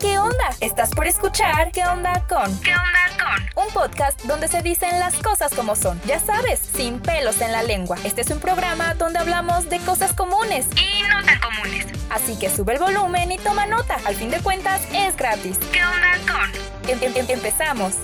¿qué onda? Estás por escuchar ¿Qué onda con? ¿Qué onda con? Un podcast donde se dicen las cosas como son. Ya sabes, sin pelos en la lengua. Este es un programa donde hablamos de cosas comunes y no tan comunes. Así que sube el volumen y toma nota. Al fin de cuentas, es gratis. ¿Qué onda con? Em, em, em, empezamos.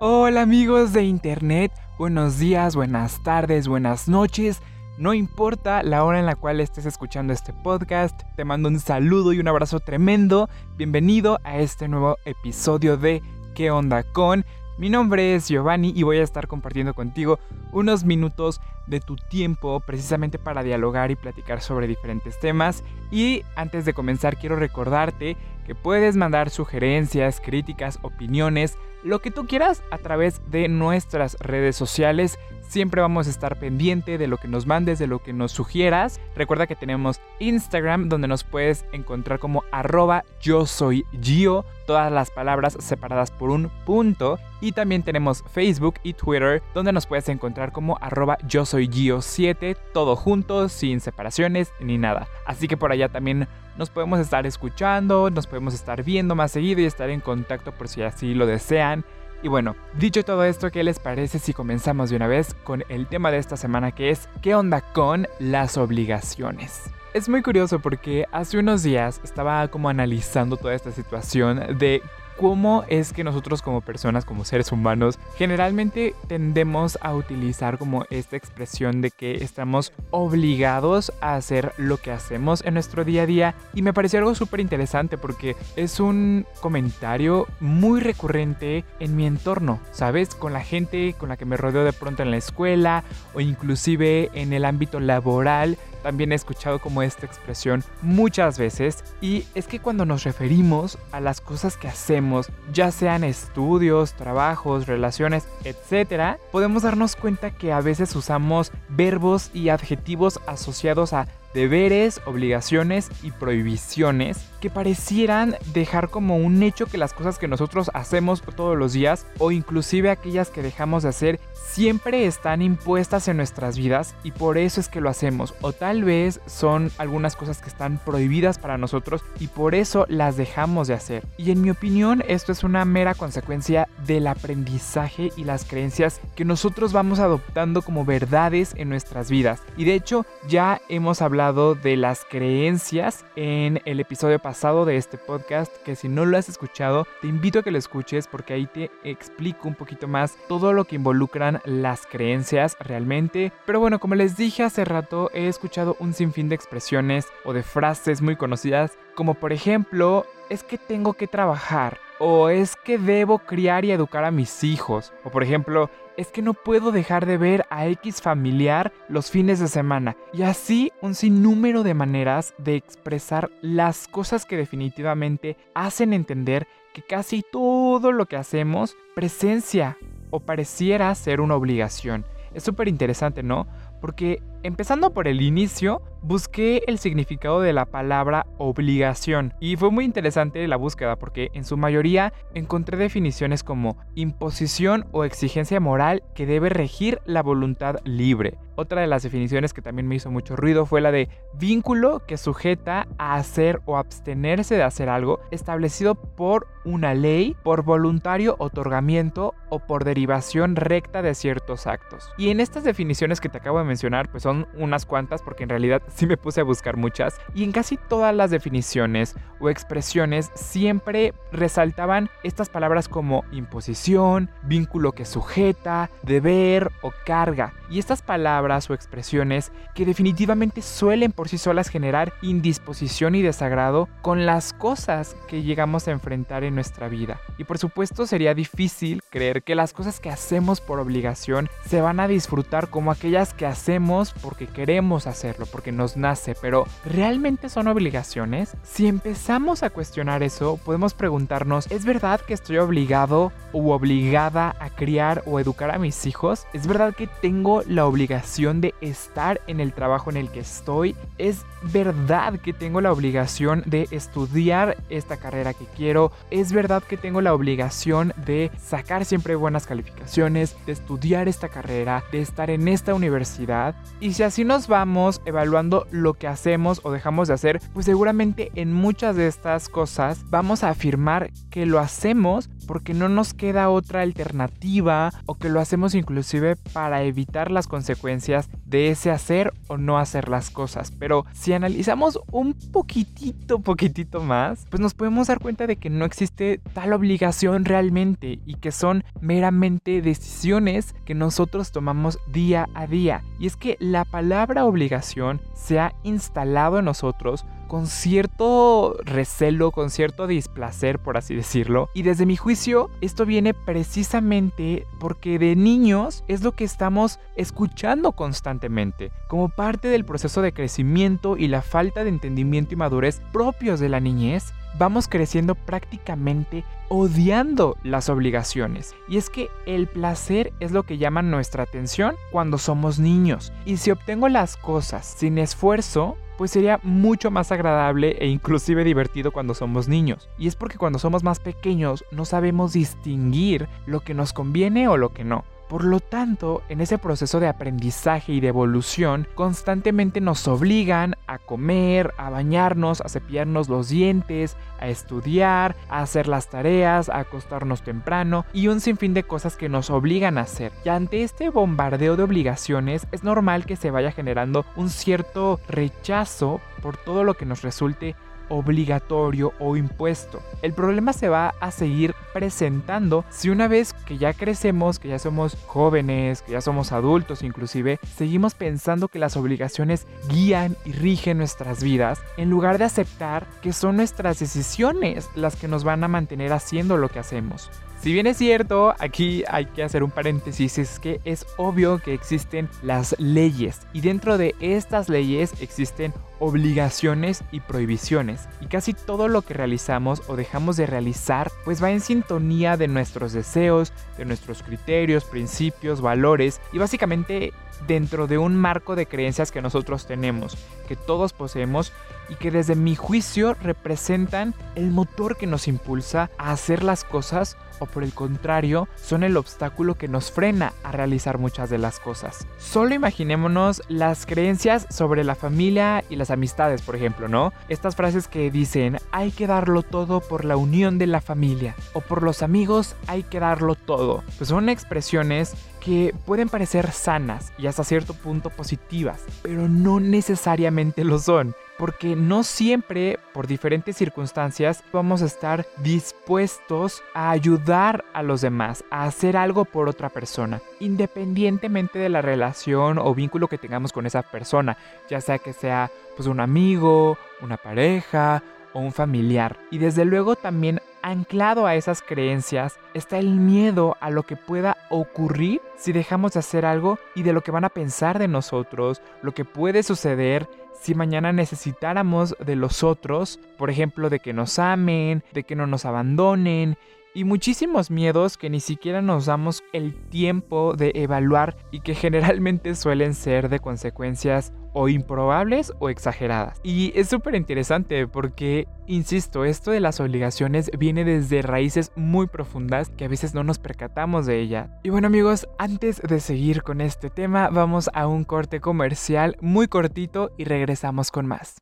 Hola amigos de internet, buenos días, buenas tardes, buenas noches. No importa la hora en la cual estés escuchando este podcast, te mando un saludo y un abrazo tremendo. Bienvenido a este nuevo episodio de ¿Qué onda con? Mi nombre es Giovanni y voy a estar compartiendo contigo unos minutos de tu tiempo precisamente para dialogar y platicar sobre diferentes temas. Y antes de comenzar quiero recordarte que puedes mandar sugerencias, críticas, opiniones lo que tú quieras a través de nuestras redes sociales. Siempre vamos a estar pendiente de lo que nos mandes, de lo que nos sugieras. Recuerda que tenemos Instagram donde nos puedes encontrar como arroba yo soy Gio, todas las palabras separadas por un punto. Y también tenemos Facebook y Twitter donde nos puedes encontrar como arroba yo soy Gio 7, todo junto, sin separaciones ni nada. Así que por allá también nos podemos estar escuchando, nos podemos estar viendo más seguido y estar en contacto por si así lo desean. Y bueno, dicho todo esto, ¿qué les parece si comenzamos de una vez con el tema de esta semana que es ¿qué onda con las obligaciones? Es muy curioso porque hace unos días estaba como analizando toda esta situación de cómo es que nosotros como personas, como seres humanos, generalmente tendemos a utilizar como esta expresión de que estamos obligados a hacer lo que hacemos en nuestro día a día. Y me pareció algo súper interesante porque es un comentario muy recurrente en mi entorno, ¿sabes? Con la gente con la que me rodeo de pronto en la escuela o inclusive en el ámbito laboral también he escuchado como esta expresión muchas veces y es que cuando nos referimos a las cosas que hacemos, ya sean estudios, trabajos, relaciones, etc., podemos darnos cuenta que a veces usamos verbos y adjetivos asociados a deberes, obligaciones y prohibiciones que parecieran dejar como un hecho que las cosas que nosotros hacemos todos los días o inclusive aquellas que dejamos de hacer siempre están impuestas en nuestras vidas y por eso es que lo hacemos o tal vez son algunas cosas que están prohibidas para nosotros y por eso las dejamos de hacer. Y en mi opinión esto es una mera consecuencia del aprendizaje y las creencias que nosotros vamos adoptando como verdades en nuestras vidas. Y de hecho ya hemos hablado de las creencias en el episodio pasado de este podcast, que si no lo has escuchado, te invito a que lo escuches porque ahí te explico un poquito más todo lo que involucran las creencias realmente. Pero bueno, como les dije hace rato, he escuchado un sinfín de expresiones o de frases muy conocidas, como por ejemplo, es que tengo que trabajar, o es que debo criar y educar a mis hijos, o por ejemplo, es que no puedo dejar de ver a X familiar los fines de semana. Y así un sinnúmero de maneras de expresar las cosas que definitivamente hacen entender que casi todo lo que hacemos presencia o pareciera ser una obligación. Es súper interesante, ¿no? Porque empezando por el inicio, busqué el significado de la palabra obligación y fue muy interesante la búsqueda porque en su mayoría encontré definiciones como imposición o exigencia moral que debe regir la voluntad libre. Otra de las definiciones que también me hizo mucho ruido fue la de vínculo que sujeta a hacer o abstenerse de hacer algo establecido por una ley, por voluntario otorgamiento o por derivación recta de ciertos actos. Y en estas definiciones que te acabo de mencionar, pues unas cuantas porque en realidad sí me puse a buscar muchas y en casi todas las definiciones o expresiones siempre resaltaban estas palabras como imposición, vínculo que sujeta, deber o carga. Y estas palabras o expresiones que definitivamente suelen por sí solas generar indisposición y desagrado con las cosas que llegamos a enfrentar en nuestra vida. Y por supuesto sería difícil creer que las cosas que hacemos por obligación se van a disfrutar como aquellas que hacemos porque queremos hacerlo, porque nos nace, pero ¿realmente son obligaciones? Si empezamos a cuestionar eso, podemos preguntarnos, ¿es verdad que estoy obligado o obligada a criar o educar a mis hijos? ¿Es verdad que tengo la obligación de estar en el trabajo en el que estoy. Es verdad que tengo la obligación de estudiar esta carrera que quiero. Es verdad que tengo la obligación de sacar siempre buenas calificaciones, de estudiar esta carrera, de estar en esta universidad. Y si así nos vamos evaluando lo que hacemos o dejamos de hacer, pues seguramente en muchas de estas cosas vamos a afirmar que lo hacemos porque no nos queda otra alternativa o que lo hacemos inclusive para evitar las consecuencias de ese hacer o no hacer las cosas. Pero si analizamos un poquitito, poquitito más, pues nos podemos dar cuenta de que no existe tal obligación realmente y que son meramente decisiones que nosotros tomamos día a día. Y es que la palabra obligación se ha instalado en nosotros con cierto recelo, con cierto displacer, por así decirlo. Y desde mi juicio, esto viene precisamente porque de niños es lo que estamos escuchando constantemente, como parte del proceso de crecimiento y la falta de entendimiento y madurez propios de la niñez. Vamos creciendo prácticamente odiando las obligaciones. Y es que el placer es lo que llama nuestra atención cuando somos niños. Y si obtengo las cosas sin esfuerzo, pues sería mucho más agradable e inclusive divertido cuando somos niños. Y es porque cuando somos más pequeños no sabemos distinguir lo que nos conviene o lo que no. Por lo tanto, en ese proceso de aprendizaje y de evolución, constantemente nos obligan a comer, a bañarnos, a cepillarnos los dientes, a estudiar, a hacer las tareas, a acostarnos temprano y un sinfín de cosas que nos obligan a hacer. Y ante este bombardeo de obligaciones, es normal que se vaya generando un cierto rechazo por todo lo que nos resulte obligatorio o impuesto. El problema se va a seguir presentando si una vez que ya crecemos, que ya somos jóvenes, que ya somos adultos inclusive, seguimos pensando que las obligaciones guían y rigen nuestras vidas, en lugar de aceptar que son nuestras decisiones las que nos van a mantener haciendo lo que hacemos. Si bien es cierto, aquí hay que hacer un paréntesis, es que es obvio que existen las leyes y dentro de estas leyes existen obligaciones y prohibiciones. Y casi todo lo que realizamos o dejamos de realizar pues va en sintonía de nuestros deseos, de nuestros criterios, principios, valores y básicamente dentro de un marco de creencias que nosotros tenemos, que todos poseemos y que desde mi juicio representan el motor que nos impulsa a hacer las cosas o por el contrario son el obstáculo que nos frena a realizar muchas de las cosas. Solo imaginémonos las creencias sobre la familia y las amistades, por ejemplo, ¿no? Estas frases que dicen hay que darlo todo por la unión de la familia o por los amigos hay que darlo todo. Pues son expresiones que pueden parecer sanas y hasta cierto punto positivas, pero no necesariamente lo son porque no siempre, por diferentes circunstancias, vamos a estar dispuestos a ayudar a los demás, a hacer algo por otra persona, independientemente de la relación o vínculo que tengamos con esa persona, ya sea que sea pues un amigo, una pareja o un familiar. Y desde luego también anclado a esas creencias está el miedo a lo que pueda ocurrir si dejamos de hacer algo y de lo que van a pensar de nosotros, lo que puede suceder si mañana necesitáramos de los otros, por ejemplo, de que nos amen, de que no nos abandonen y muchísimos miedos que ni siquiera nos damos el tiempo de evaluar y que generalmente suelen ser de consecuencias o improbables o exageradas. Y es súper interesante porque, insisto, esto de las obligaciones viene desde raíces muy profundas que a veces no nos percatamos de ella. Y bueno amigos, antes de seguir con este tema, vamos a un corte comercial muy cortito y regresamos con más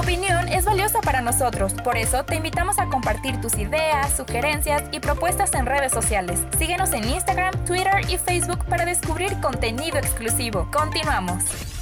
opinión para nosotros, por eso te invitamos a compartir tus ideas, sugerencias y propuestas en redes sociales. Síguenos en Instagram, Twitter y Facebook para descubrir contenido exclusivo. Continuamos.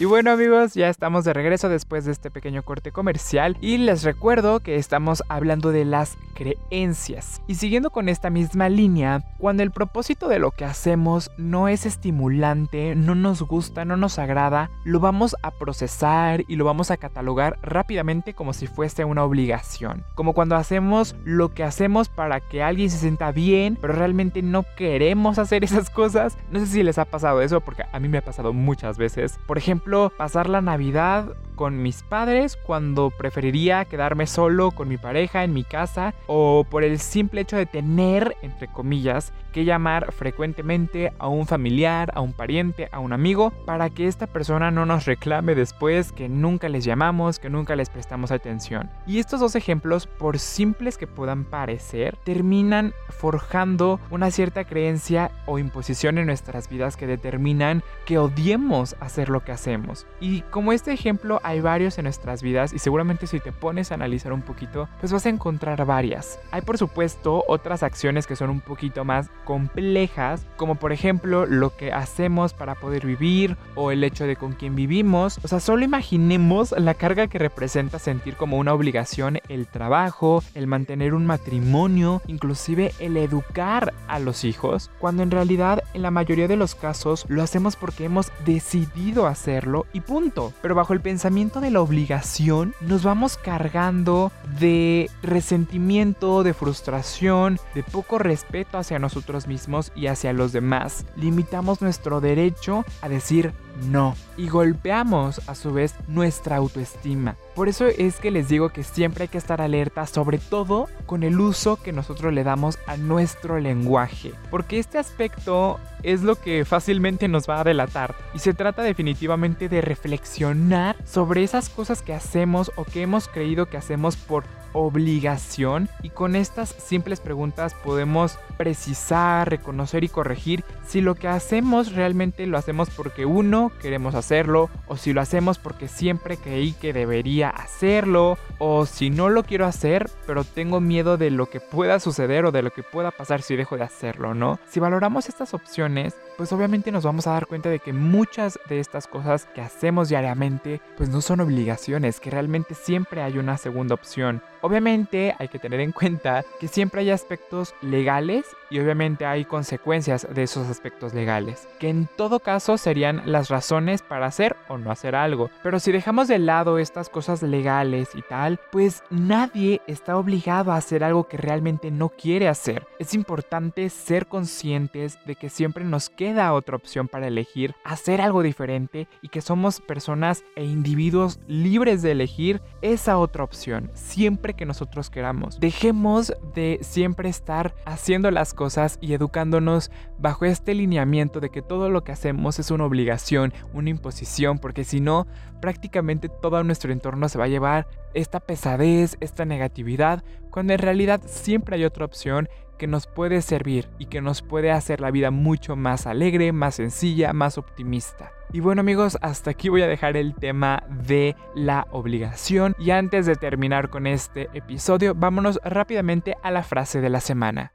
Y bueno amigos, ya estamos de regreso después de este pequeño corte comercial y les recuerdo que estamos hablando de las creencias. Y siguiendo con esta misma línea, cuando el propósito de lo que hacemos no es estimulante, no nos gusta, no nos agrada, lo vamos a procesar y lo vamos a catalogar rápidamente como si fuese una obligación. Como cuando hacemos lo que hacemos para que alguien se sienta bien, pero realmente no queremos hacer esas cosas. No sé si les ha pasado eso porque a mí me ha pasado muchas veces. Por ejemplo, pasar la Navidad con mis padres cuando preferiría quedarme solo con mi pareja en mi casa o por el simple hecho de tener, entre comillas, que llamar frecuentemente a un familiar, a un pariente, a un amigo, para que esta persona no nos reclame después que nunca les llamamos, que nunca les prestamos atención. Y estos dos ejemplos, por simples que puedan parecer, terminan forjando una cierta creencia o imposición en nuestras vidas que determinan que odiemos hacer lo que hacemos. Y como este ejemplo hay varios en nuestras vidas y seguramente si te pones a analizar un poquito, pues vas a encontrar varias. Hay por supuesto otras acciones que son un poquito más complejas, como por ejemplo lo que hacemos para poder vivir o el hecho de con quién vivimos. O sea, solo imaginemos la carga que representa sentir como una obligación el trabajo, el mantener un matrimonio, inclusive el educar a los hijos, cuando en realidad en la mayoría de los casos lo hacemos porque hemos decidido hacerlo y punto. Pero bajo el pensamiento de la obligación nos vamos cargando de resentimiento, de frustración, de poco respeto hacia nosotros mismos y hacia los demás. Limitamos nuestro derecho a decir no. Y golpeamos a su vez nuestra autoestima. Por eso es que les digo que siempre hay que estar alerta, sobre todo con el uso que nosotros le damos a nuestro lenguaje, porque este aspecto es lo que fácilmente nos va a delatar. Y se trata definitivamente de reflexionar sobre esas cosas que hacemos o que hemos creído que hacemos por obligación. Y con estas simples preguntas podemos precisar, reconocer y corregir si lo que hacemos realmente lo hacemos porque uno queremos hacerlo o si lo hacemos porque siempre creí que debería hacerlo o si no lo quiero hacer pero tengo miedo de lo que pueda suceder o de lo que pueda pasar si dejo de hacerlo, ¿no? Si valoramos estas opciones, pues obviamente nos vamos a dar cuenta de que muchas de estas cosas que hacemos diariamente pues no son obligaciones, que realmente siempre hay una segunda opción. Obviamente hay que tener en cuenta que siempre hay aspectos legales y obviamente hay consecuencias de esos aspectos legales, que en todo caso serían las razones para hacer o no hacer algo. Pero si dejamos de lado estas cosas legales y tal, pues nadie está obligado a hacer algo que realmente no quiere hacer. Es importante ser conscientes de que siempre nos queda otra opción para elegir hacer algo diferente y que somos personas e individuos libres de elegir esa otra opción. Siempre que nosotros queramos. Dejemos de siempre estar haciendo las cosas y educándonos bajo este lineamiento de que todo lo que hacemos es una obligación, una imposición, porque si no, prácticamente todo nuestro entorno se va a llevar esta pesadez, esta negatividad, cuando en realidad siempre hay otra opción que nos puede servir y que nos puede hacer la vida mucho más alegre, más sencilla, más optimista. Y bueno amigos, hasta aquí voy a dejar el tema de la obligación. Y antes de terminar con este episodio, vámonos rápidamente a la frase de la semana.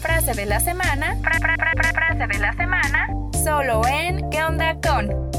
Frase de la semana. frase de la semana. Solo en ¿Qué onda con?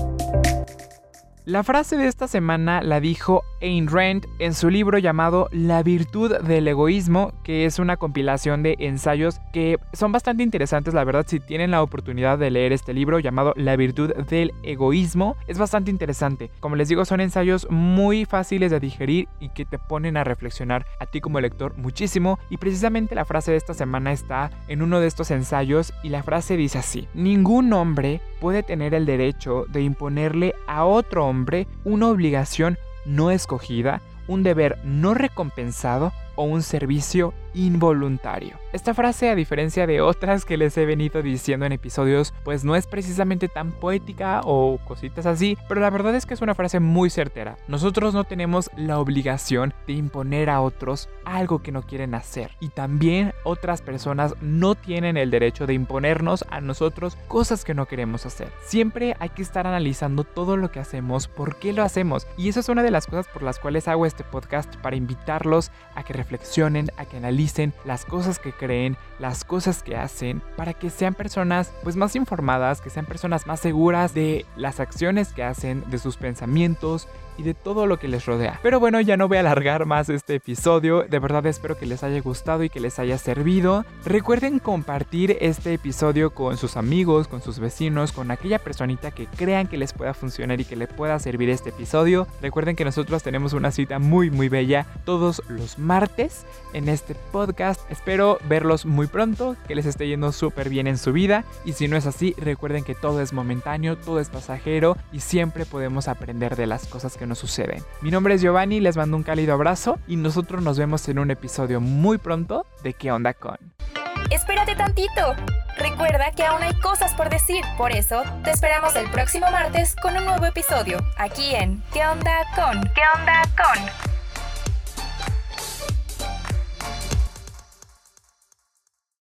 La frase de esta semana la dijo Ayn Rand en su libro llamado La virtud del egoísmo, que es una compilación de ensayos que son bastante interesantes, la verdad, si tienen la oportunidad de leer este libro llamado La virtud del egoísmo, es bastante interesante. Como les digo, son ensayos muy fáciles de digerir y que te ponen a reflexionar a ti como lector muchísimo. Y precisamente la frase de esta semana está en uno de estos ensayos y la frase dice así, ningún hombre puede tener el derecho de imponerle a otro hombre una obligación no escogida, un deber no recompensado o un servicio involuntario. Esta frase, a diferencia de otras que les he venido diciendo en episodios, pues no es precisamente tan poética o cositas así, pero la verdad es que es una frase muy certera. Nosotros no tenemos la obligación de imponer a otros algo que no quieren hacer. Y también otras personas no tienen el derecho de imponernos a nosotros cosas que no queremos hacer. Siempre hay que estar analizando todo lo que hacemos, por qué lo hacemos. Y eso es una de las cosas por las cuales hago este podcast para invitarlos a que reflexionen, a que analicen las cosas que creen, las cosas que hacen, para que sean personas pues más informadas, que sean personas más seguras de las acciones que hacen, de sus pensamientos y de todo lo que les rodea. Pero bueno, ya no voy a alargar más este episodio. De verdad espero que les haya gustado y que les haya servido. Recuerden compartir este episodio con sus amigos, con sus vecinos, con aquella personita que crean que les pueda funcionar y que le pueda servir este episodio. Recuerden que nosotros tenemos una cita muy muy bella todos los martes en este podcast. Espero verlos pronto, que les esté yendo súper bien en su vida. Y si no es así, recuerden que todo es momentáneo, todo es pasajero y siempre podemos aprender de las cosas que nos suceden. Mi nombre es Giovanni, les mando un cálido abrazo y nosotros nos vemos en un episodio muy pronto de ¿Qué onda con? Espérate tantito. Recuerda que aún hay cosas por decir, por eso te esperamos el próximo martes con un nuevo episodio, aquí en ¿Qué onda con? ¿Qué onda con?